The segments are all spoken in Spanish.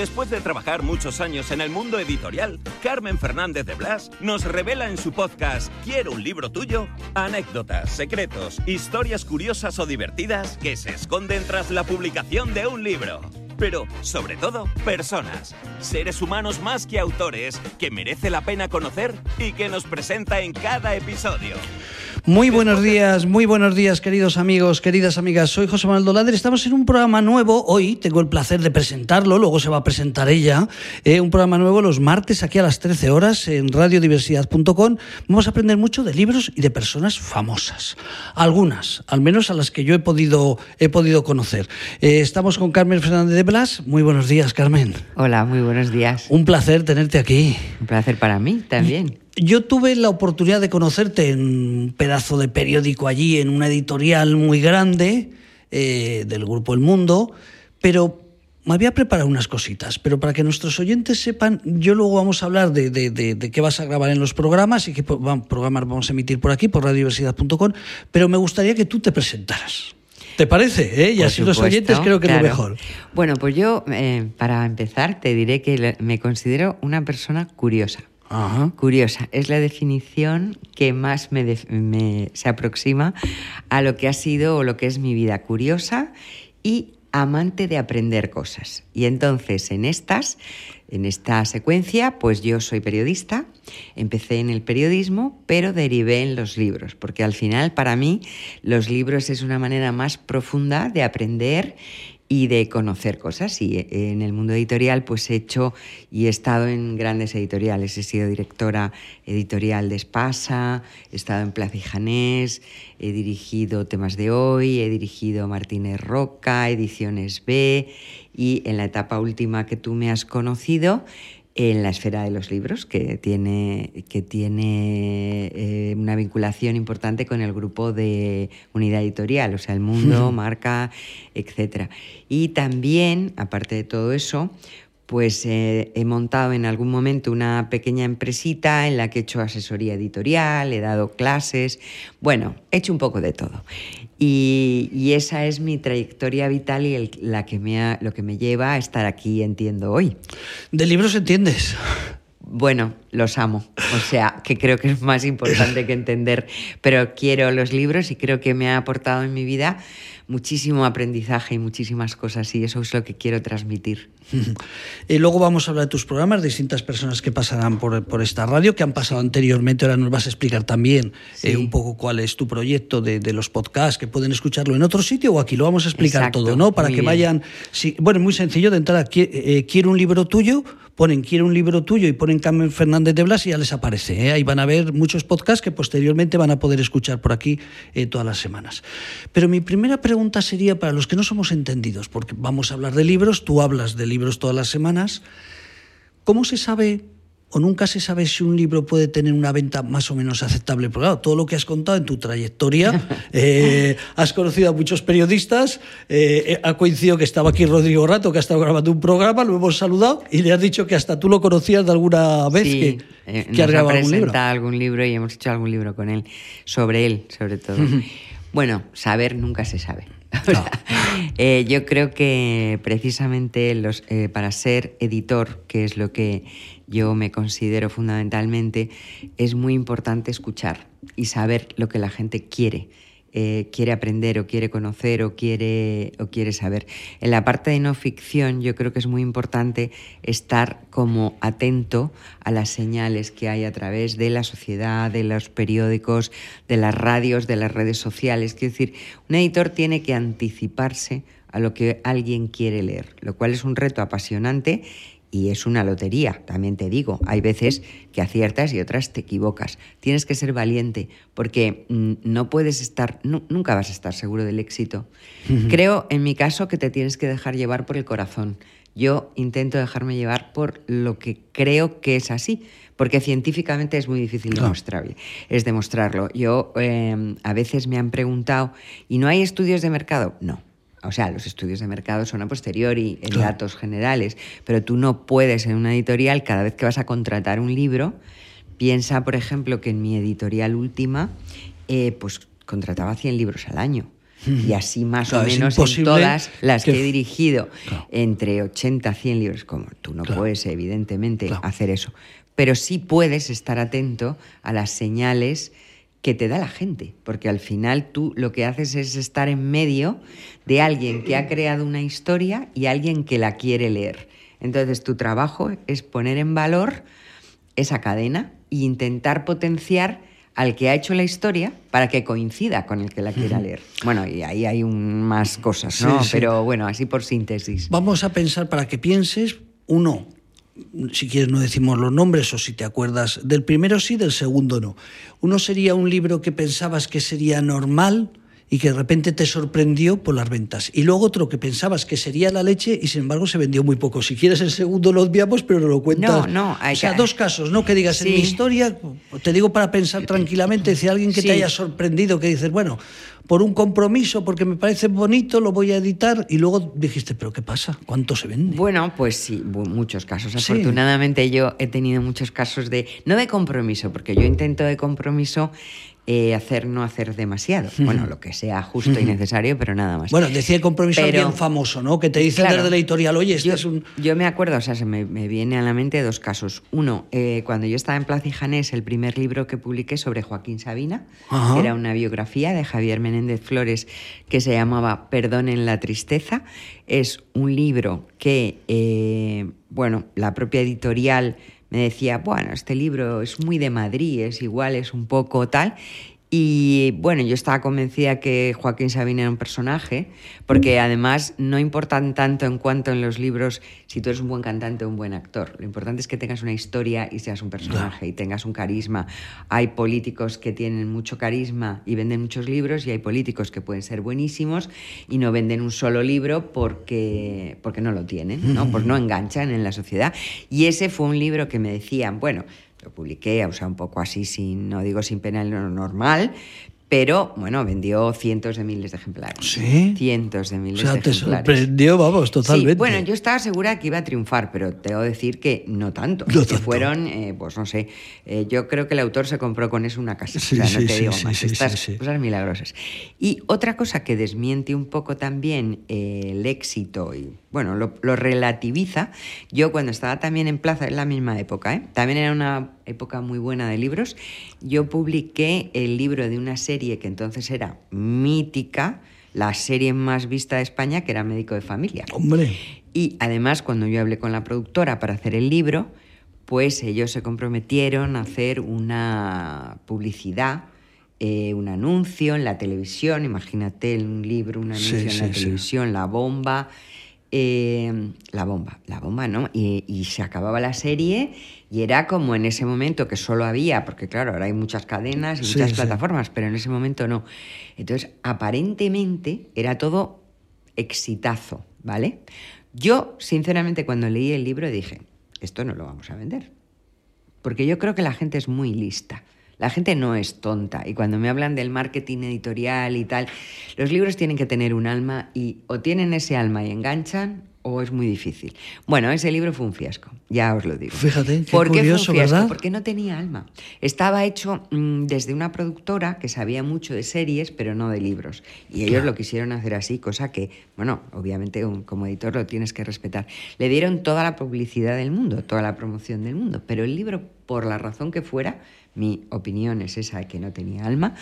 Después de trabajar muchos años en el mundo editorial, Carmen Fernández de Blas nos revela en su podcast Quiero un libro tuyo anécdotas, secretos, historias curiosas o divertidas que se esconden tras la publicación de un libro. Pero, sobre todo, personas, seres humanos más que autores, que merece la pena conocer y que nos presenta en cada episodio. Muy buenos días, muy buenos días, queridos amigos, queridas amigas. Soy José Manuel Dolader. Estamos en un programa nuevo. Hoy tengo el placer de presentarlo, luego se va a presentar ella. Eh, un programa nuevo los martes aquí a las 13 horas en radiodiversidad.com. Vamos a aprender mucho de libros y de personas famosas. Algunas, al menos a las que yo he podido, he podido conocer. Eh, estamos con Carmen Fernández de Blas. Muy buenos días, Carmen. Hola, muy buenos días. Un placer tenerte aquí. Un placer para mí también. Yo tuve la oportunidad de conocerte en un pedazo de periódico allí, en una editorial muy grande eh, del Grupo El Mundo, pero me había preparado unas cositas, pero para que nuestros oyentes sepan, yo luego vamos a hablar de, de, qué vas a grabar en los programas y qué programas vamos a emitir por aquí, por radiodiversidad.com, pero me gustaría que tú te presentaras. ¿Te parece? ¿Eh? Y así los oyentes creo que es lo mejor. Bueno, pues yo, eh, para empezar, te diré que me considero una persona curiosa. Curiosa, es la definición que más me, se aproxima a lo que ha sido o lo que es mi vida curiosa y amante de aprender cosas. Y entonces en estas, en esta secuencia, pues yo soy periodista, empecé en el periodismo, pero derivé en los libros, porque al final para mí los libros es una manera más profunda de aprender y de conocer cosas. Y eh, en el mundo editorial, pues he hecho y he estado en grandes editoriales. He sido directora editorial de Espasa, he estado en Plaza y Janés, he dirigido Temas de Hoy, he dirigido Martínez Roca, Ediciones B y en la etapa última que tú me has conocido, en la esfera de los libros, que tiene, que tiene eh, una vinculación importante con el grupo de unidad editorial, o sea, el mundo, marca, etc. Y también, aparte de todo eso, pues eh, he montado en algún momento una pequeña empresita en la que he hecho asesoría editorial, he dado clases, bueno, he hecho un poco de todo. Y, esa es mi trayectoria vital y la que me lo que me lleva a estar aquí, entiendo, hoy. ¿De libros entiendes? Bueno, los amo. O sea, que creo que es más importante que entender, pero quiero los libros y creo que me ha aportado en mi vida muchísimo aprendizaje y muchísimas cosas y eso es lo que quiero transmitir. Y luego vamos a hablar de tus programas, distintas personas que pasarán por, esta radio, que han pasado anteriormente. Ahora nos vas a explicar también eh, un poco cuál es tu proyecto de, los podcasts, que pueden escucharlo en otro sitio o aquí. Lo vamos a explicar todo, ¿no? Para que vayan. bueno, es muy sencillo de entrar aquí. Eh, quiero un libro tuyo, ponen quiero un libro tuyo y ponen Carmen Fernández de Blas y ya les aparece. ¿eh? Ahí van a ver muchos podcasts que posteriormente van a poder escuchar por aquí todas las semanas. Pero mi primera pregunta sería para los que no somos entendidos, porque vamos a hablar de libros, tú hablas de libros todas las semanas. ¿Cómo se sabe o nunca se sabe si un libro puede tener una venta más o menos aceptable. Porque claro, todo lo que has contado en tu trayectoria, eh, has conocido a muchos periodistas, eh, ha coincidido que estaba aquí Rodrigo Rato, que ha estado grabando un programa, lo hemos saludado y le has dicho que hasta tú lo conocías de alguna vez que, eh, que has grabado algún libro. algún libro y hemos hecho algún libro con él, sobre él, sobre todo. bueno, saber nunca se sabe. Eh, yo creo que precisamente los, eh, para ser editor, que es lo que yo me considero fundamentalmente, es muy importante escuchar y saber lo que la gente quiere eh, quiere aprender o quiere conocer o quiere, o quiere saber. En la parte de no ficción yo creo que es muy importante estar como atento a las señales que hay a través de la sociedad, de los periódicos, de las radios, de las redes sociales. Quiero decir, un editor tiene que anticiparse a lo que alguien quiere leer, lo cual es un reto apasionante y es una lotería, también te digo. Hay veces que aciertas y otras te equivocas. Tienes que ser valiente porque mm, no puedes estar, nunca vas a estar seguro del éxito. Creo, en mi caso, que te tienes que dejar llevar por el corazón. Yo intento dejarme llevar por lo que creo que es así, porque científicamente es muy difícil demostrar, es demostrarlo. Yo em, a veces me han preguntado, ¿y no hay estudios de mercado? No o sea, los estudios de mercado son a posteriori, en datos generales, pero tú no puedes en una editorial, cada vez que vas a contratar un libro, piensa, por ejemplo, que en mi editorial última, eh, pues contrataba 100 libros al año. Y así más o menos en todas las que, he dirigido, entre 80 100 libros, como tú no puedes evidentemente hacer eso, pero sí puedes estar atento a las señales que te da la gente, porque al final tú lo que haces es estar en medio de alguien que ha creado una historia y alguien que la quiere leer. Entonces tu trabajo es poner en valor esa cadena e intentar potenciar al que ha hecho la historia para que coincida con el que la quiera leer. Bueno, y ahí hay más cosas, ¿no? Pero bueno, así por síntesis. Vamos a pensar para que pienses, uno, si quieres no decimos los nombres o si te acuerdas del primero sí, del segundo no. Uno sería un libro que pensabas que sería normal y que de repente te sorprendió por las ventas. Y luego otro que pensabas que sería la leche y sin embargo se vendió muy poco. Si quieres el segundo lo obviamos, pero no lo cuentas. No, no. Hay o sea, dos casos, ¿no? Que digas en mi historia, te digo para pensar tranquilamente, si alguien que te haya sorprendido, que dices, bueno, por un compromiso, porque me parece bonito, lo voy a editar, y luego dijiste, pero ¿qué pasa? ¿Cuánto se vende? Bueno, pues sí, muchos casos. Afortunadamente yo he tenido muchos casos de, no de compromiso, porque yo intento de compromiso eh, hacer no hacer demasiado. Bueno, lo que sea justo y necesario, pero nada más. Bueno, decía el compromiso bien famoso, ¿no? Que te dice desde la editorial, oye, este yo, es un... Yo me acuerdo, o sea, se me, viene a la mente dos casos. Uno, eh, cuando yo estaba en Plaza y Janés, el primer libro que publiqué sobre Joaquín Sabina, que era una biografía de Javier Menéndez Flores que se llamaba Perdón en la tristeza. Es un libro que, eh, bueno, la propia editorial me decía, bueno, este libro es muy de Madrid, es igual, es un poco tal. Y bueno, yo estaba convencida que Joaquín Sabina era un personaje, porque además no importan tanto en cuanto en los libros si tú eres un buen cantante o un buen actor. Lo importante es que tengas una historia y seas un personaje y tengas un carisma. Hay políticos que tienen mucho carisma y venden muchos libros y hay políticos que pueden ser buenísimos y no venden un solo libro porque, porque no lo tienen, ¿no? Pues no enganchan en la sociedad. Y ese fue un libro que me decían, bueno, lo publiqué, o sea, un poco así, sin, no digo sin pena en lo normal, pero bueno, vendió cientos de miles de ejemplares. Sí. Cientos de miles o sea, de te ejemplares. sorprendió, vamos, totalmente. Sí, bueno, yo estaba segura que iba a triunfar, pero tengo que decir que no tanto. que fueron, eh, pues no sé, eh, yo creo que el autor se compró con eso una casa. Sí, o sea, no te sí, digo sí, más. sí, Estas sí, sí. cosas milagrosas. Y otra cosa que desmiente un poco también eh, el éxito y, bueno, lo, lo relativiza, yo cuando estaba también en Plaza, en la misma época, ¿eh? también era una época muy buena de libros, yo publiqué el libro de una serie que entonces era mítica, la serie más vista de España, que era Médico de Familia. Hombre. Y además, cuando yo hablé con la productora para hacer el libro, pues ellos se comprometieron a hacer una publicidad, eh, un anuncio en la televisión, imagínate un libro, un anuncio Sí, en sí, la sí. televisión, la bomba, eh, la bomba, la bomba, ¿no? Y, y se acababa la serie y era como en ese momento que solo había, porque claro, ahora hay muchas cadenas y muchas sí. plataformas, pero en ese momento no. Entonces, aparentemente era todo exitazo, ¿vale? Yo, sinceramente, cuando leí el libro dije, esto no lo vamos a vender. Porque yo creo que la gente es muy lista. La gente no es tonta. Y cuando me hablan del marketing editorial y tal, los libros tienen que tener un alma y o tienen ese alma y enganchan o es muy difícil. Bueno, ese libro fue un fiasco, ya os lo digo. Fíjate, qué ¿Por qué curioso, fue un fiasco? ¿verdad? Porque no tenía alma. Estaba hecho mm, desde una productora que sabía mucho de series, pero no de libros. Y ellos lo quisieron hacer así, cosa que, bueno, obviamente un- como editor lo tienes que respetar. Le dieron toda la publicidad del mundo, toda la promoción del mundo, pero el libro, por la razón que fuera, mi opinión es esa, que no tenía alma,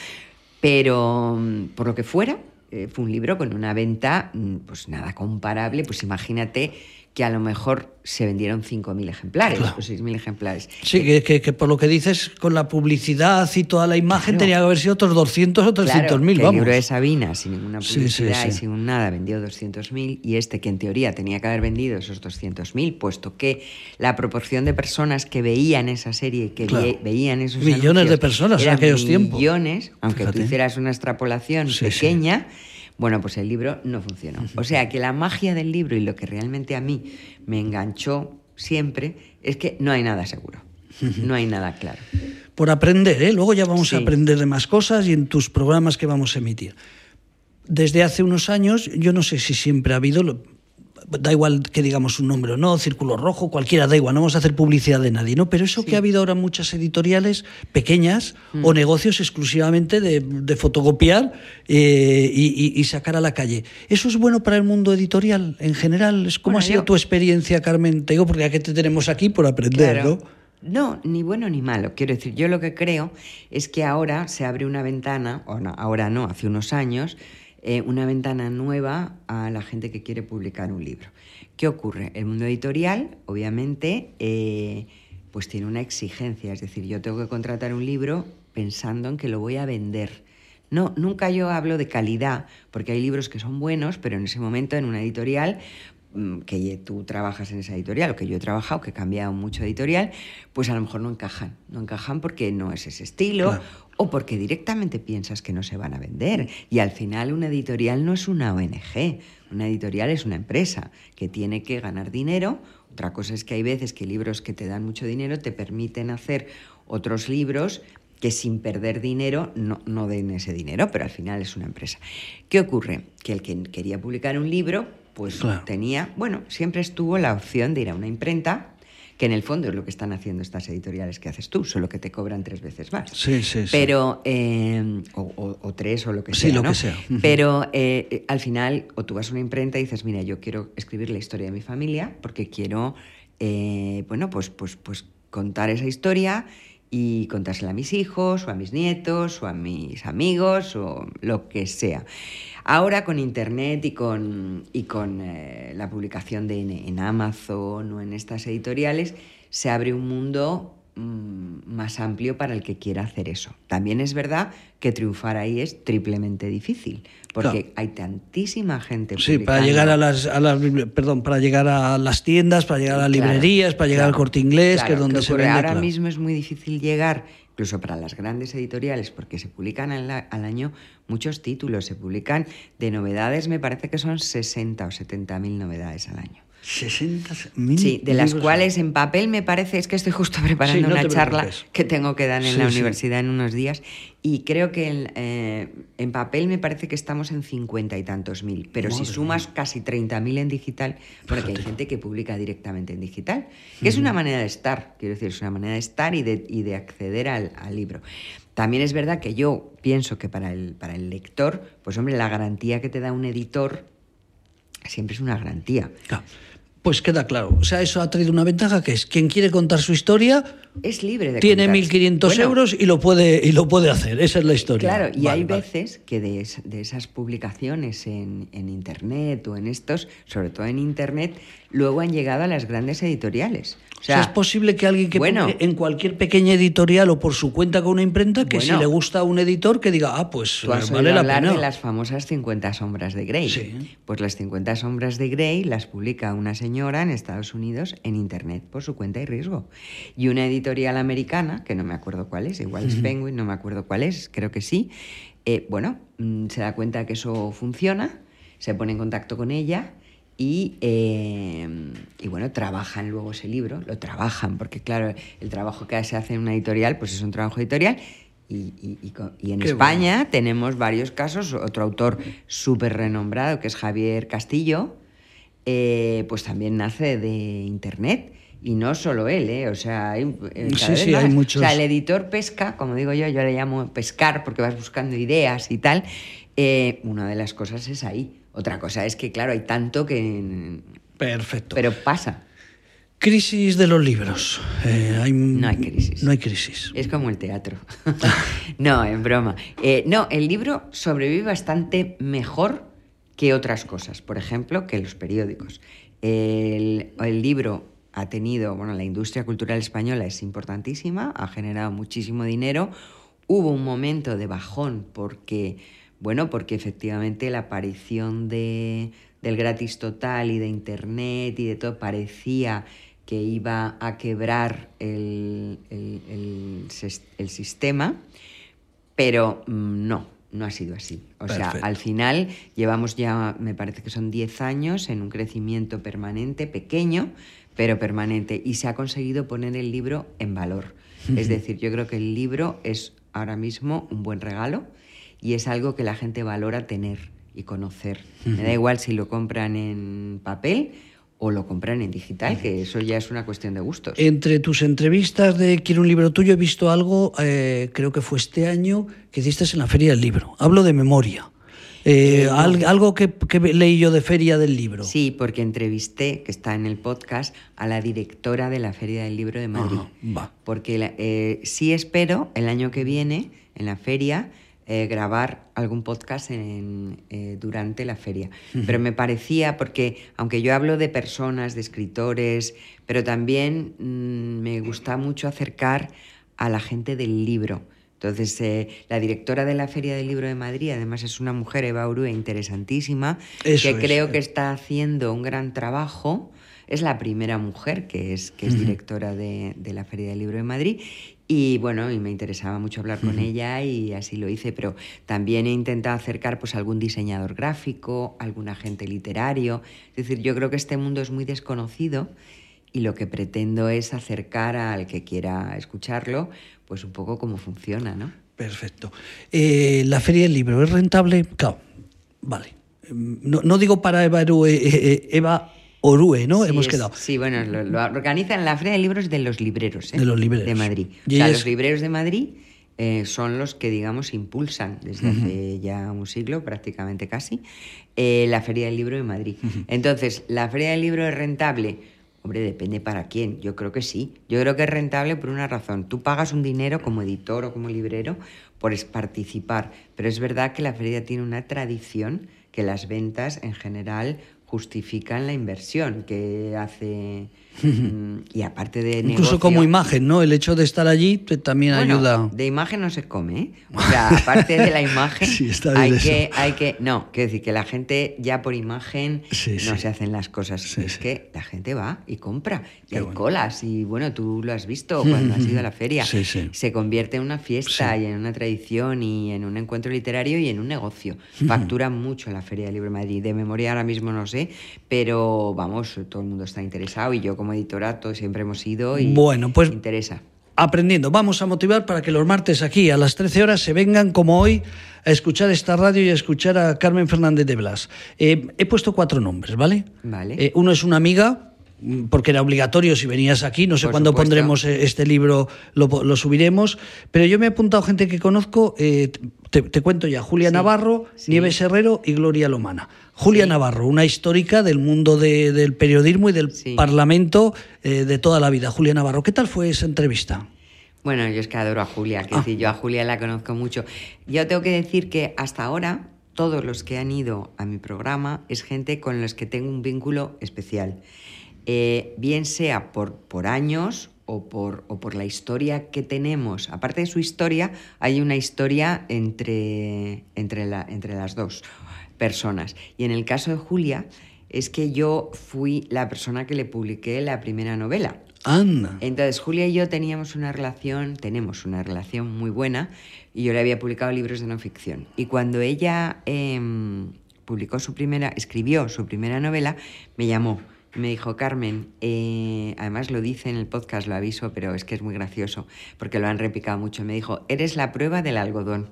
pero mm, por lo que fuera, eh, fue un libro con una venta, mm, pues nada comparable, pues imagínate que a lo mejor se vendieron 5.000 ejemplares Claro. o 6.000 ejemplares. Sí, que, que- que por lo que dices, con la publicidad y toda la imagen Claro. tenía que haber sido otros 200 o 300 Claro, vamos. El libro de Sabina, sin ninguna Sí, publicidad sí, y sin nada, vendió 200.000 y este que en teoría tenía que haber vendido esos 200.000, puesto que la proporción de personas que veían esa serie y que veían esos Millones de personas en aquellos tiempos. Millones, aunque Fíjate. tú hicieras una extrapolación pequeña. Bueno, pues el libro no funcionó. O sea que la magia del libro y lo que realmente a mí me enganchó siempre es que no hay nada seguro. No hay nada claro. Por aprender, ¿eh? Luego ya vamos a aprender de más cosas y en tus programas que vamos a emitir. Desde hace unos años, yo no sé si siempre ha habido, da igual que digamos un nombre o no, Círculo Rojo, cualquiera, da igual, no vamos a hacer publicidad de nadie, ¿no? Pero eso que ha habido ahora muchas editoriales pequeñas mm. o negocios exclusivamente de, fotocopiar eh, y, sacar a la calle. ¿Eso es bueno para el mundo editorial en general? ¿Cómo ha sido tu experiencia, Carmen? Te digo, porque ya que te tenemos aquí por aprender, ¿no? No, ni bueno ni malo. Quiero decir, yo lo que creo es que ahora se abre una ventana, o no, ahora no, hace unos años, eh, una ventana nueva a la gente que quiere publicar un libro. ¿Qué ocurre? El mundo editorial, obviamente, eh, pues tiene una exigencia, es decir, yo tengo que contratar un libro pensando en que lo voy a vender. No, nunca yo hablo de calidad, porque hay libros que son buenos, pero en ese momento en una editorial mm, que tú trabajas en esa editorial o que yo he trabajado, que he cambiado mucho editorial, pues a lo mejor no encajan. No encajan porque no es ese estilo o porque directamente piensas que no se van a vender. Y al final una editorial no es una ONG, una editorial es una empresa que tiene que ganar dinero. Otra cosa es que hay veces que libros que te dan mucho dinero te permiten hacer otros libros que sin perder dinero no, no den ese dinero, pero al final es una empresa. ¿Qué ocurre? Que el que quería publicar un libro, pues tenía, bueno, siempre estuvo la opción de ir a una imprenta que en el fondo es lo que están haciendo estas editoriales que haces tú, solo que te cobran tres veces más. Sí, sí, sí. Pero, eh, o, tres o lo que sea. Sí, lo que sea. Pero eh, al final, o tú vas a una imprenta y dices, mira, yo quiero escribir la historia de mi familia porque quiero, eh, bueno, pues, pues, pues contar esa historia y contársela a mis hijos o a mis nietos o a mis amigos o lo que sea. Ahora con Internet y con, y con eh, la publicación de, en, Amazon o en estas editoriales, se abre un mundo más amplio para el que quiera hacer eso. También es verdad que triunfar ahí es triplemente difícil, porque hay tantísima gente. Sí, para llegar a las, a las, perdón, para llegar a las tiendas, para llegar a las librerías, para llegar al corte inglés, que es donde se vende. Ahora mismo es muy difícil llegar incluso para las grandes editoriales, porque se publican al, año muchos títulos, se publican de novedades, me parece que son 60 o 70 mil novedades al año. 60 Sí, de las cuales en papel me parece, es que estoy justo preparando una charla que tengo que dar en la universidad en unos días. Y creo que eh, en papel me parece que estamos en cincuenta y tantos mil, pero si sumas casi 30 mil en digital, porque hay gente que publica directamente en digital, que es una manera de estar, quiero decir, es una manera de estar y de, y de acceder al, al libro. También es verdad que yo pienso que para el, para el lector, pues hombre, la garantía que te da un editor siempre es una garantía. Pues queda claro. O sea, eso ha traído una ventaja que es quien quiere contar su historia. Es libre de Tiene 1.500 euros y lo, puede, y lo puede hacer. Esa es la historia. Claro, y hay veces que de, esas publicaciones en, en, Internet o en estos, sobre todo en Internet, luego han llegado a las grandes editoriales. O sea, es posible que alguien que bueno, en cualquier pequeña editorial o por su cuenta con una imprenta, que si le gusta a un editor, que diga, ah, pues tú has vale la hablar de las famosas 50 sombras de Grey. Sí. Pues las 50 sombras de Grey las publica una señora en Estados Unidos en Internet por su cuenta y riesgo. Y una editorial americana, que no me acuerdo cuál es, igual es Penguin, no me acuerdo cuál es, creo que sí, eh, bueno, mm, se da cuenta que eso funciona, se pone en contacto con ella eh, y, bueno, trabajan luego ese libro, lo trabajan, porque claro, el trabajo que se hace en una editorial, pues es un trabajo editorial. Y, en España tenemos varios casos, otro autor súper renombrado, que es Javier Castillo, eh, pues también nace de Internet. Y no solo él, ¿eh? o sea, hay, eh, sí, hay muchos. O sea, el editor pesca, como digo yo, yo le llamo pescar porque vas buscando ideas y tal. una de las cosas es ahí. Otra cosa es que, claro, hay tanto que... Perfecto. Pero pasa. Crisis de los libros. Eh, no hay crisis. No hay crisis. Es como el teatro. no, en broma. Eh, no, el libro sobrevive bastante mejor que otras cosas. Por ejemplo, que los periódicos. El, el libro ha tenido, bueno, la industria cultural española es importantísima, ha generado muchísimo dinero. Hubo un momento de bajón porque bueno, porque efectivamente la aparición de, del gratis total y de Internet y de todo parecía que iba a quebrar el, sistema, pero mm, no, no ha sido así. O sea, al final llevamos ya, me parece que son 10 años en un crecimiento permanente, pequeño, pero permanente, y se ha conseguido poner el libro en valor. Es decir, yo creo que el libro es ahora mismo un buen regalo y es algo que la gente valora tener y conocer. Me da igual si lo compran en papel o lo compran en digital, que eso ya es una cuestión de gustos. Entre tus entrevistas de Quiero un libro tuyo he visto algo, eh, creo que fue este año, que hiciste en la Feria del Libro. Hablo de memoria. Eh, eh, algo que, leí yo de Feria del Libro. Sí, porque entrevisté, que está en el podcast, a la directora de la Feria del Libro de Madrid. Porque sí espero el año que viene, en la feria, eh, grabar algún podcast en, eh, durante la feria. Pero me parecía, porque aunque yo hablo de personas, de escritores, pero también mm, me gusta mucho acercar a la gente del libro. Entonces, eh, la directora de la Feria del Libro de Madrid, además es una mujer, Eva Urue, interesantísima, que creo que está haciendo un gran trabajo. Es la primera mujer que es, que es directora de, de, la Feria del Libro de Madrid y bueno, y me interesaba mucho hablar con ella y así lo hice, pero también he intentado acercar pues algún diseñador gráfico, algún agente literario. Es decir, yo creo que este mundo es muy desconocido y lo que pretendo es acercar al que quiera escucharlo, pues un poco cómo funciona, ¿no? Perfecto. Eh, la Feria del Libro es rentable, claro, vale. No, no digo para Eva, eh, eh, Eva Orue, ¿no? Hemos quedado. Sí, bueno, lo, organizan la Feria de Libros de los Libreros. ¿eh? De los Libreros. De Madrid. O sea, los Libreros de Madrid eh, son los que, digamos, impulsan desde hace ya un siglo, prácticamente casi, eh, la Feria del Libro de Madrid. Entonces, ¿la Feria del Libro es rentable? Hombre, depende para quién. Yo creo que sí. Yo creo que es rentable por una razón. Tú pagas un dinero como editor o como librero por participar, pero es verdad que la feria tiene una tradición que las ventas en general justifican la inversión que hace y aparte de Incluso como imagen, ¿no? El hecho de estar allí también ayuda. De imagen no se come, ¿eh? O sea, aparte de la imagen, hay, que, hay que. No, quiero decir que la gente ya por imagen no se hacen las cosas. es que la gente va y compra. Y hay colas. Y bueno, tú lo has visto cuando has ido a la feria. Se convierte en una fiesta y en una tradición y en un encuentro literario y en un negocio. Factura mucho la Feria de Libre Madrid. De memoria ahora mismo no sé, pero vamos, todo el mundo está interesado y yo como editorato siempre hemos ido y bueno, pues, interesa. Aprendiendo, vamos a motivar para que los martes aquí a las 13 horas se vengan como hoy a escuchar esta radio y a escuchar a Carmen Fernández de Blas. Eh, he puesto cuatro nombres, ¿vale? Vale. Eh, uno es una amiga, porque era obligatorio si venías aquí, no sé cuándo pondremos eh, este libro, lo, subiremos, pero yo me he apuntado gente que conozco, te, cuento ya, Julia Navarro, Nieves Herrero y Gloria Lomana. Julia Navarro, una histórica del mundo del periodismo y del Parlamento eh, de toda la vida. Julia Navarro, ¿qué tal fue esa entrevista? Bueno, yo es que adoro a Julia, que ah. decir, yo a Julia la conozco mucho. Yo tengo que decir que hasta ahora todos los que han ido a mi programa es gente con los que tengo un vínculo especial. Eh, bien sea por, por años o por, o por la historia que tenemos. Aparte de su historia, hay una historia entre, entre, la, entre las dos personas. Y en el caso de Julia, es que yo fui la persona que le publiqué la primera novela. Anda. Entonces, Julia y yo teníamos una relación, tenemos una relación muy buena, y yo le había publicado libros de no ficción. Y cuando ella em, publicó su primera, escribió su primera novela, me llamó. Me dijo, Carmen, eh, además lo dice en el podcast, lo aviso, pero es que es muy gracioso, porque lo han repicado mucho. Me dijo, eres la prueba del algodón.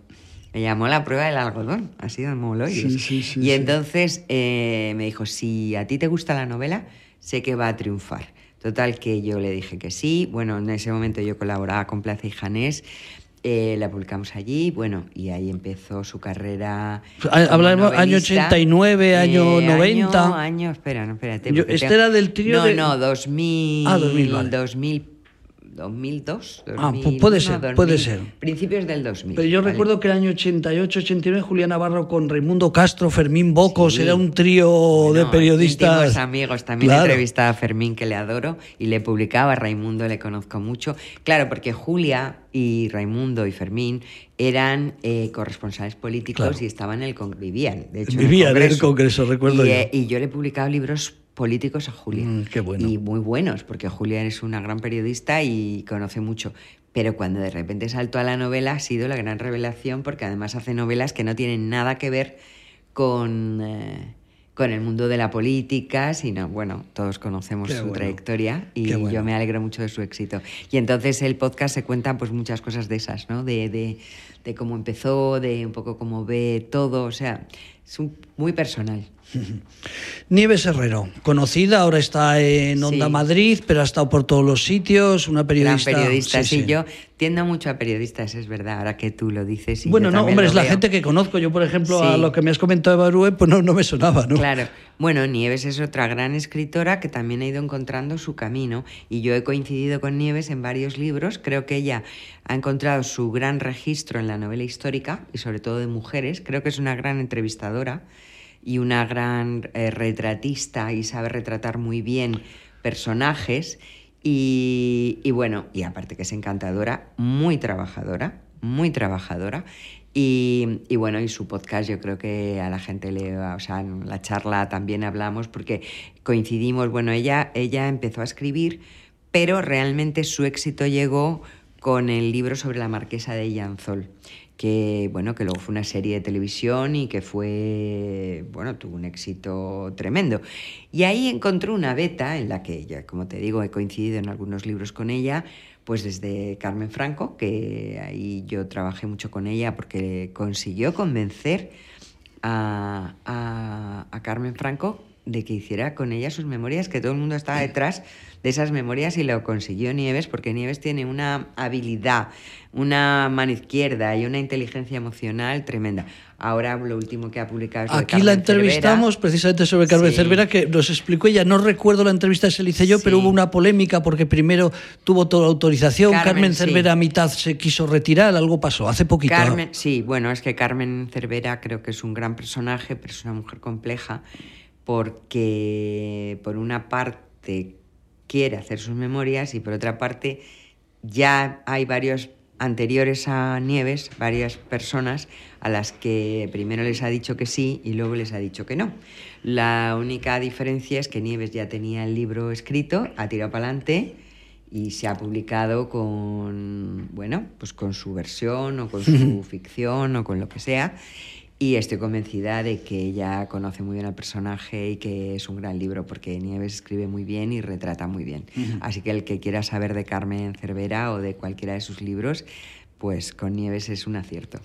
Me llamó la prueba del algodón, así de moloides. Sí, sí, y entonces eh, me dijo, si a ti te gusta la novela, sé que va a triunfar. Total que yo le dije que sí. Bueno, en ese momento yo colaboraba con Plaza y Janés. Eh, la publicamos allí, bueno, y ahí empezó su carrera. Hablamos año 89, año 90. Año, año, espera, no, espérate. este era del trío no, de... No, 2000. Ah, 2000, vale. 2000 2002. ah, puede ser, puede ser. Principios del 2000. Pero yo recuerdo que el año 88, 89, Julián Navarro con Raimundo Castro, Fermín Bocos, era un trío de periodistas. amigos, también he entrevistado a Fermín, que le adoro, y le publicaba, a Raimundo le conozco mucho. Claro, porque Julia y Raimundo y Fermín eran eh, corresponsales políticos y estaban en el vivían, de hecho, vivían en el Congreso, recuerdo y, yo. Eh, y yo le he publicado libros políticos a Julia. Mm, qué bueno. Y muy buenos, porque Julia es una gran periodista y conoce mucho. Pero cuando de repente saltó a la novela ha sido la gran revelación, porque además hace novelas que no tienen nada que ver con, eh, con el mundo de la política, sino, bueno, todos conocemos su trayectoria y yo me alegro mucho de su éxito. Y entonces el podcast se cuenta pues muchas cosas de esas, ¿no? De, de, de cómo empezó, de un poco cómo ve todo, o sea, es muy personal. Nieves Herrero, conocida, ahora está en Onda Madrid, pero ha estado por todos los sitios, una periodista. Gran periodista, sí, yo tiendo mucho a periodistas, es verdad, ahora que tú lo dices. bueno, no, hombre, es la gente que conozco. Yo, por ejemplo, a lo que me has comentado de Barúe, pues no, no me sonaba, ¿no? Claro. Bueno, Nieves es otra gran escritora que también ha ido encontrando su camino y yo he coincidido con Nieves en varios libros. Creo que ella ha encontrado su gran registro en la novela histórica y sobre todo de mujeres. Creo que es una gran entrevistadora y una gran eh, retratista y sabe retratar muy bien personajes. Y, bueno, y aparte que es encantadora, muy trabajadora, muy trabajadora. Y, bueno, y su podcast yo creo que a la gente le va, o sea, en la charla también hablamos porque coincidimos, bueno, ella, ella empezó a escribir, pero realmente su éxito llegó con el libro sobre la marquesa de Llanzol que bueno, que luego fue una serie de televisión y que fue, bueno, tuvo un éxito tremendo. Y ahí encontró una beta en la que ya, como te digo, he coincidido en algunos libros con ella, pues desde Carmen Franco, que ahí yo trabajé mucho con ella porque consiguió convencer a, a, a Carmen Franco de que hiciera con ella sus memorias, que todo el mundo estaba detrás de esas memorias y lo consiguió Nieves, porque Nieves tiene una habilidad, una mano izquierda y una inteligencia emocional tremenda. Ahora lo último que ha publicado es Aquí la entrevistamos precisamente sobre Carmen Cervera, que nos explicó ella, no recuerdo la entrevista se la hice yo, pero hubo una polémica porque primero tuvo toda la autorización, Carmen, Cervera a mitad se quiso retirar, algo pasó, hace poquito. Carmen, sí, bueno, es que Carmen Cervera creo que es un gran personaje, pero es una mujer compleja porque por una parte quiere hacer sus memorias y por otra parte ya hay varios anteriores a Nieves, varias personas a las que primero les ha dicho que sí y luego les ha dicho que no. La única diferencia es que Nieves ya tenía el libro escrito, ha tirado para adelante y se ha publicado con, bueno, pues con su versión o con su ficción o con lo que sea. Y estoy convencida de que ella conoce muy bien al personaje y que es un gran libro porque Nieves escribe muy bien y retrata muy bien. Así que el que quiera saber de Carmen Cervera o de cualquiera de sus libros, pues con Nieves es un acierto.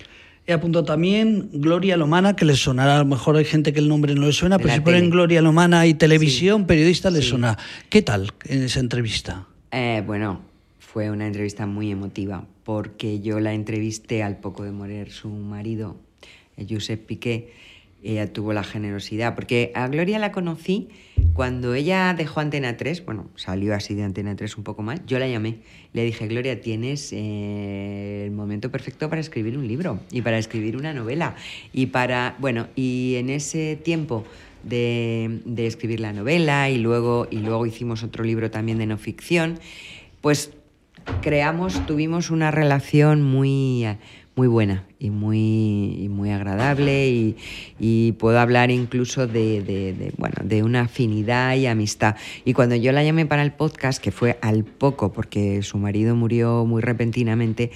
He apuntado también Gloria Lomana, que le sonará, a lo mejor hay gente que el nombre no le suena, pero si ponen Gloria Lomana y televisión, periodista, le suena. ¿Qué tal en esa entrevista? Eh, bueno, fue una entrevista muy emotiva porque yo la entrevisté al poco de morir su marido Josep Piqué, ella tuvo la generosidad, porque a Gloria la conocí cuando ella dejó Antena 3, bueno, salió así de Antena 3 un poco más, yo la llamé, le dije, Gloria, tienes eh, el momento perfecto para escribir un libro y para escribir una novela y para, bueno, y en ese tiempo de, de escribir la novela y luego, y luego hicimos otro libro también de no ficción, pues creamos, tuvimos una relación muy muy buena y muy, muy agradable y, puedo hablar incluso de, bueno, de una afinidad y amistad. Y cuando yo la llamé para el podcast, que fue al poco, porque su marido murió muy repentinamente,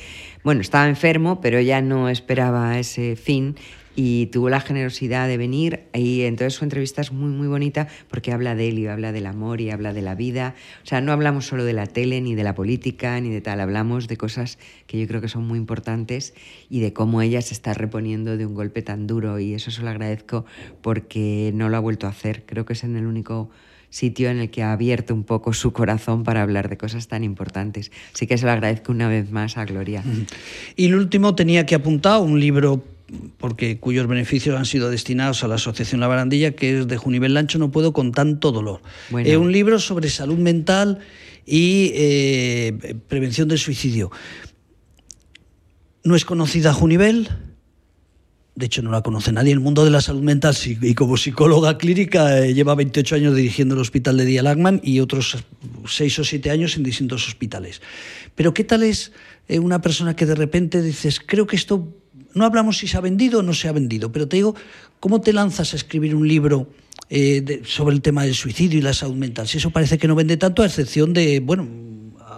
bueno, estaba enfermo, pero ella no esperaba ese fin y tuvo la generosidad de venir y entonces su entrevista es muy muy bonita porque habla de él y habla del amor y habla de la vida. O sea, no hablamos solo de la tele ni de la política ni de tal, hablamos de cosas que yo creo que son muy importantes y de cómo ella se está reponiendo de un golpe tan duro y eso se lo agradezco porque no lo ha vuelto a hacer. Creo que es en el único sitio en el que ha abierto un poco su corazón para hablar de cosas tan importantes. Así que se lo agradezco una vez más a Gloria. Y el último tenía que apuntar un libro porque cuyos beneficios han sido destinados a la Asociación La Barandilla, que es de Junivel Lancho, no puedo con tanto dolor. Es un libro sobre salud mental y eh, prevención del suicidio. No es conocida Junivel, de hecho no la conoce nadie. El mundo de la salud mental y como psicóloga clínica eh, lleva 28 años dirigiendo el hospital de Lagman y otros 6 o 7 años en distintos hospitales. Pero ¿qué tal es eh, una persona que de repente dices, creo que esto no hablamos si se ha vendido o no se ha vendido, pero te digo, ¿cómo te lanzas a escribir un libro eh, sobre el tema del suicidio y la salud mental? Si eso parece que no vende tanto, a excepción de, bueno,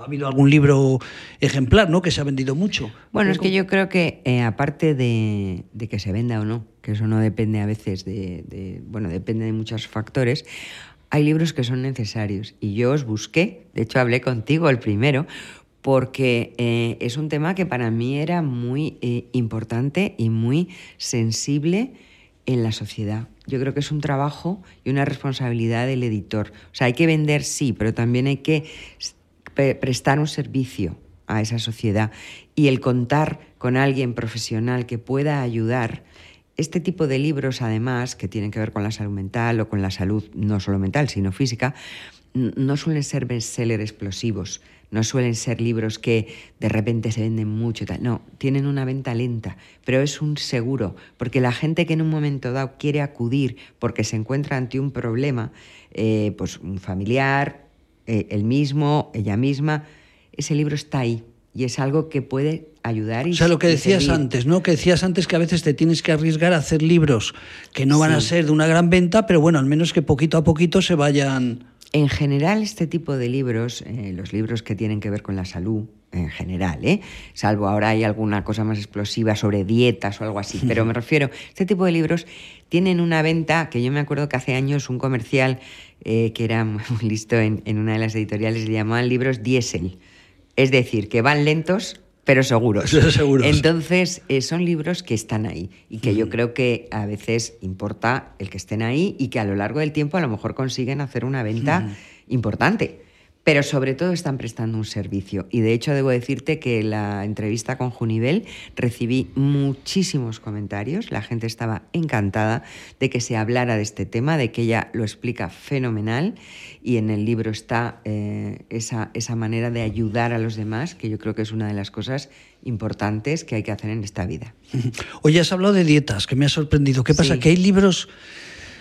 habido algún libro ejemplar, ¿no? Que se ha vendido mucho. Bueno, es que yo creo que eh, aparte de, que se venda o no, que eso no depende a veces de, bueno, depende de muchos factores, hay libros que son necesarios. Y yo os busqué, de hecho hablé contigo el primero, porque eh, es un tema que para mí era muy eh, importante y muy sensible en la sociedad. Yo creo que es un trabajo y una responsabilidad del editor. O sea, hay que vender, sí, pero también hay que prestar un servicio a esa sociedad. Y el contar con alguien profesional que pueda ayudar, este tipo de libros, además, que tienen que ver con la salud mental o con la salud no solo mental, sino física, no suelen ser bestsellers explosivos no suelen ser libros que de repente se venden mucho. No, tienen una venta lenta, pero es un seguro, porque la gente que en un momento dado quiere acudir porque se encuentra ante un problema, eh, pues un familiar, eh, el mismo, ella misma, ese libro está ahí y es algo que puede ayudar. Y, o sea, lo que decías antes, ¿no? Que decías antes que a veces te tienes que arriesgar a hacer libros que no van a ser de una gran venta, pero bueno, al menos que poquito a poquito se vayan en general, este tipo de libros, eh, los libros que tienen que ver con la salud, en general, ¿eh? salvo ahora hay alguna cosa más explosiva sobre dietas o algo así, pero me refiero, este tipo de libros tienen una venta que yo me acuerdo que hace años un comercial eh, que era muy listo en, en, una de las editoriales le llamaban libros diésel, es decir, que van lentos pero seguros. Entonces, eh, son libros que están ahí y que yo creo que a veces importa el que estén ahí y que a lo largo del tiempo a lo mejor consiguen hacer una venta importante pero sobre todo están prestando un servicio. Y de hecho debo decirte que la entrevista con Junivel recibí muchísimos comentarios, la gente estaba encantada de que se hablara de este tema, de que ella lo explica fenomenal y en el libro está eh, esa, esa manera de ayudar a los demás, que yo creo que es una de las cosas importantes que hay que hacer en esta vida. Hoy has hablado de dietas, que me ha sorprendido. ¿Qué pasa? Que hay libros...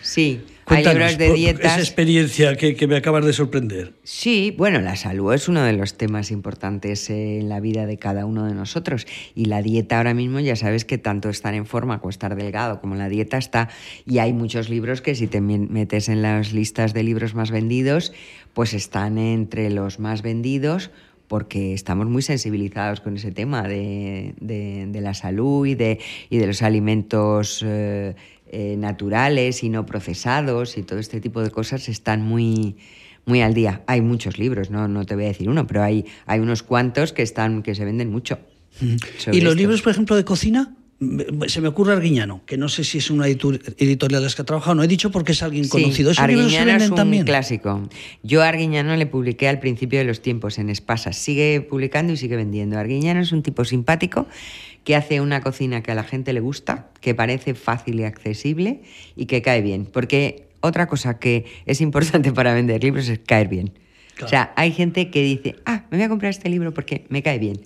Sí, hay libros de dietas. Esa experiencia que, me acabas de sorprender. Sí, bueno, la salud es uno de los temas importantes en la vida de cada uno de nosotros. Y la dieta ahora mismo ya sabes que tanto estar en forma como estar delgado como la dieta está. Y hay muchos libros que si te metes en las listas de libros más vendidos, pues están entre los más vendidos porque estamos muy sensibilizados con ese tema de, la salud y de, y de los alimentos. Eh, eh, naturales y no procesados y todo este tipo de cosas están muy, muy al día. Hay muchos libros, no, no te voy a decir uno, pero hay, hay unos cuantos que, están, que se venden mucho. ¿Y los libros, por ejemplo, de cocina? Se me ocurre Arguiñano, que no sé si es una editorial de las que ha trabajado, no he dicho porque es alguien conocido. ¿Esos Arguiñano es un clásico. Yo a Arguiñano le publiqué al principio de los tiempos en Espasa. Sigue publicando y sigue vendiendo. Arguiñano es un tipo simpático que hace una cocina que a la gente le gusta, que parece fácil y accesible y que cae bien. Porque otra cosa que es importante para vender libros es caer bien. O sea, hay gente que dice, ah, me voy a comprar este libro porque me cae bien.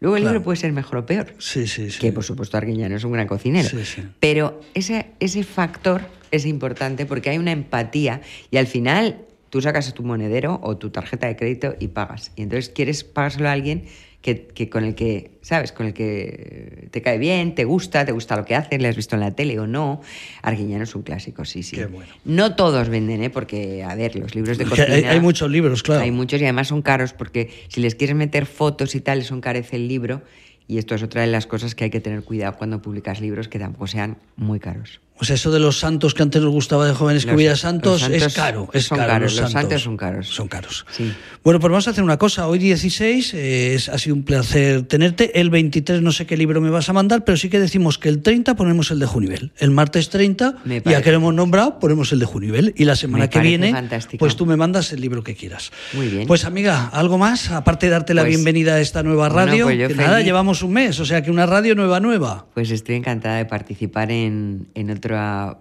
Luego el libro puede ser mejor o peor. Sí, sí, sí. Que por supuesto Arguiñano es un gran cocinero. Sí, sí. Pero ese, ese factor es importante porque hay una empatía y al final tú sacas tu monedero o tu tarjeta de crédito y pagas. Y entonces quieres pagárselo a alguien que, con el que, ¿sabes? Con el que te cae bien, te gusta, te gusta lo que hace, le has visto en la tele o no. Arguiñano es un clásico, sí, sí. No todos venden, ¿eh? Porque, a ver, los libros de cocina... Hay, muchos libros, claro. Hay muchos y además son caros porque si les quieres meter fotos y tal, les encarece el libro. Y esto es otra de las cosas que hay que tener cuidado cuando publicas libros que tampoco sean muy caros. O sea, eso de los santos que antes nos gustaba de jóvenes que hubiera santos, es caro. Es son caro, caros, los, santos. son caros. Son caros. Sí. Bueno, pues vamos a hacer una cosa. Hoy 16 ha sido un placer tenerte. El 23 no sé qué libro me vas a mandar, pero sí que decimos que el 30 ponemos el de Junivel. El martes 30, ya que lo hemos nombrado, ponemos el de Junivel. Y la semana que viene, pues tú me mandas el libro que quieras. Muy bien. Pues amiga, ¿algo más? Aparte de darte la pues bienvenida a esta nueva radio, pues que nada, llevamos un mes, o sea que una radio nueva, nueva. Pues estoy encantada de participar en, en otro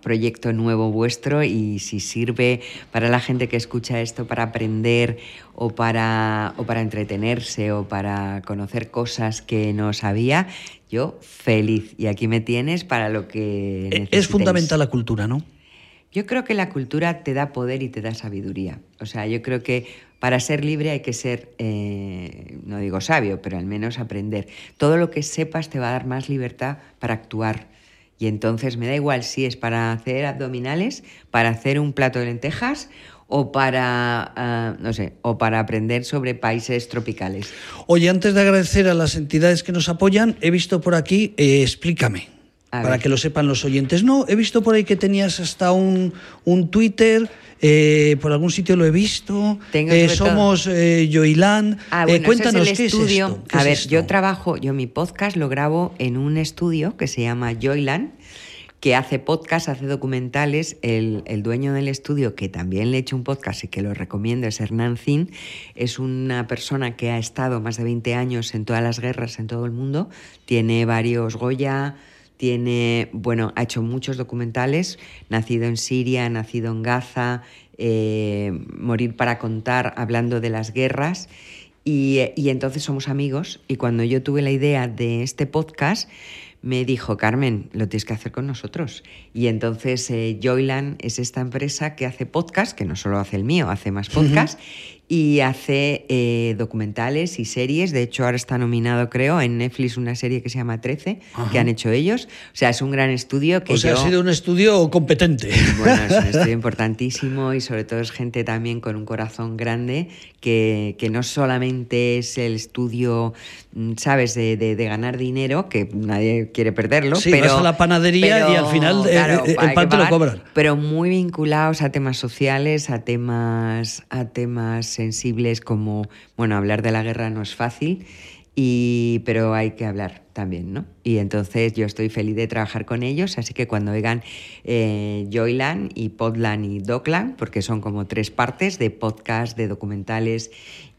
proyecto nuevo vuestro y si sirve para la gente que escucha esto para aprender o para, o para entretenerse o para conocer cosas que no sabía, yo feliz. Y aquí me tienes para lo que... E-, es fundamental la cultura, ¿no? Yo creo que la cultura te da poder y te da sabiduría. O sea, yo creo que para ser libre hay que ser, eh, no digo sabio, pero al menos aprender. Todo lo que sepas te va a dar más libertad para actuar y entonces me da igual si es para hacer abdominales, para hacer un plato de lentejas o para, ah, no sé, o para aprender sobre países tropicales. Oye, antes de agradecer a las entidades que nos apoyan, he visto por aquí, eh, explícame, para que lo sepan los oyentes. No, he visto por ahí que tenías hasta un, un Twitter. Eh, por algún sitio lo he visto. Eh, somos eh, Joyland. Ah, cuéntanos qué es esto. a ver, yo trabajo, yo mi podcast lo grabo en un estudio que se llama Joyland que hace podcast, hace documentales. El, dueño del estudio, que también le he hecho un podcast y que lo recomiendo, es Hernán Zin. Es una persona que ha estado más de 20 años en todas las guerras en todo el mundo. Tiene varios Goya, tiene, bueno, ha hecho muchos documentales, nacido en Siria, nacido en Gaza, eh, Morir para contar, hablando de las guerras. Y, y entonces somos amigos y cuando yo tuve la idea de este podcast, me dijo, Carmen, lo tienes que hacer con nosotros. Y entonces eh, Joyland es esta empresa que hace podcast, que no solo hace el mío, hace más podcast, y hace eh, documentales y series. De hecho, ahora está nominado, creo, en Netflix una serie que se llama 13, que han hecho ellos. O sea, es un gran estudio que. O sea, ha sido un estudio competente. Bueno, es un estudio importantísimo y sobre todo es gente también con un corazón grande que, que no solamente es el estudio, mm, ¿sabes?, de, de, ganar dinero, que nadie quiere perderlo. Sí, pero, vas a la panadería y al final eh, eh, el pan te lo cobran. Pero muy vinculados a temas sociales, a temas, a temas sensibles como, bueno, hablar de la guerra no es fácil, y, pero hay que hablar también, ¿no? Y entonces yo estoy feliz de trabajar con ellos, así que cuando oigan eh, Joyland y Podland y Docland, porque son como tres partes de podcast, de documentales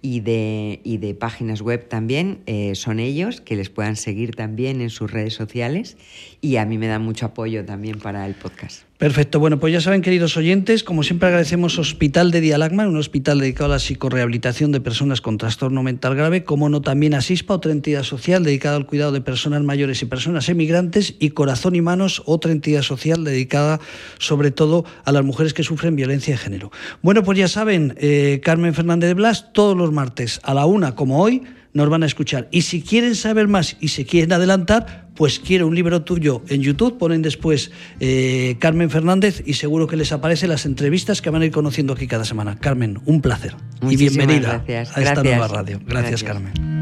y de, y de páginas web también, eh, son ellos, que les puedan seguir también en sus redes sociales y a mí me da mucho apoyo también para el podcast. Perfecto, bueno, pues ya saben, queridos oyentes, como siempre agradecemos Hospital de Dialagma, un hospital dedicado a la psicorehabilitación de personas con trastorno mental grave, como no también Asispa, otra entidad social dedicada al cuidado de personas mayores y personas emigrantes, y Corazón y Manos, otra entidad social dedicada sobre todo a las mujeres que sufren violencia de género. Bueno, pues ya saben, eh, Carmen Fernández de Blas, todos los martes a la una, como hoy, nos van a escuchar. Y si quieren saber más y se quieren adelantar, pues quiero un libro tuyo en YouTube, ponen después eh, Carmen Fernández y seguro que les aparecen las entrevistas que van a ir conociendo aquí cada semana. Carmen, un placer y bienvenida gracias. a esta nueva radio. gracias. Carmen.